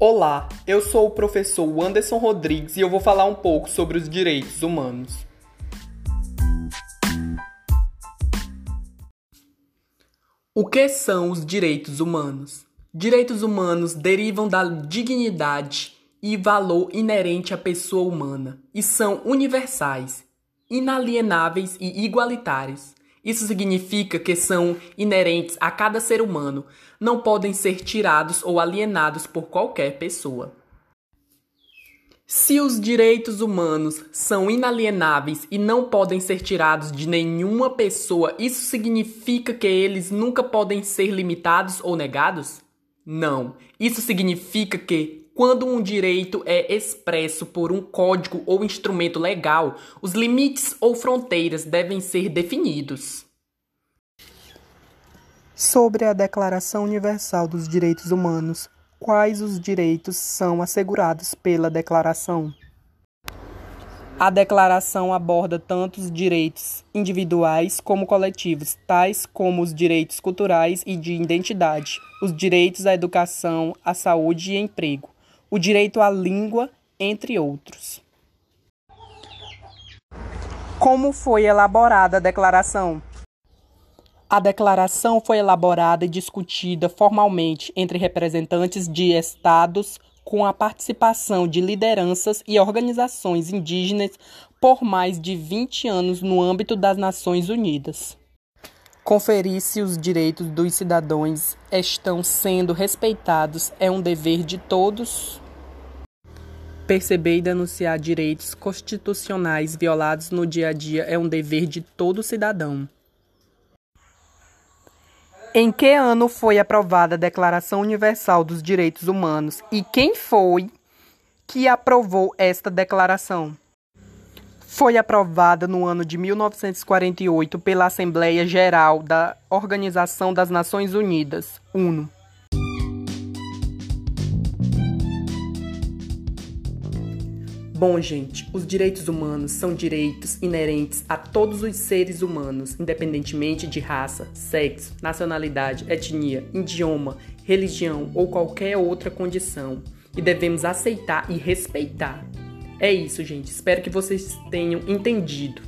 Olá, eu sou o professor Anderson Rodrigues e eu vou falar um pouco sobre os direitos humanos. O que são os direitos humanos? Direitos humanos derivam da dignidade e valor inerente à pessoa humana e são universais, inalienáveis e igualitários. Isso significa que são inerentes a cada ser humano, não podem ser tirados ou alienados por qualquer pessoa. Se os direitos humanos são inalienáveis e não podem ser tirados de nenhuma pessoa, isso significa que eles nunca podem ser limitados ou negados? Não. Isso significa que quando um direito é expresso por um código ou instrumento legal, os limites ou fronteiras devem ser definidos. Sobre a Declaração Universal dos Direitos Humanos, quais os direitos são assegurados pela Declaração? A declaração aborda tanto os direitos individuais como coletivos, tais como os direitos culturais e de identidade, os direitos à educação, à saúde e emprego, o direito à língua, entre outros. Como foi elaborada a declaração? A declaração foi elaborada e discutida formalmente entre representantes de estados com a participação de lideranças e organizações indígenas por mais de 20 anos no âmbito das Nações Unidas. Conferir se os direitos dos cidadãos estão sendo respeitados é um dever de todos. Perceber e denunciar direitos constitucionais violados no dia a dia é um dever de todo cidadão. Em que ano foi aprovada a Declaração Universal dos Direitos Humanos e quem foi que aprovou esta declaração? Foi aprovada no ano de 1948 pela Assembleia Geral da Organização das Nações Unidas, UNO. Bom, gente, os direitos humanos são direitos inerentes a todos os seres humanos, independentemente de raça, sexo, nacionalidade, etnia, idioma, religião ou qualquer outra condição, e devemos aceitar e respeitar. É isso, gente. Espero que vocês tenham entendido.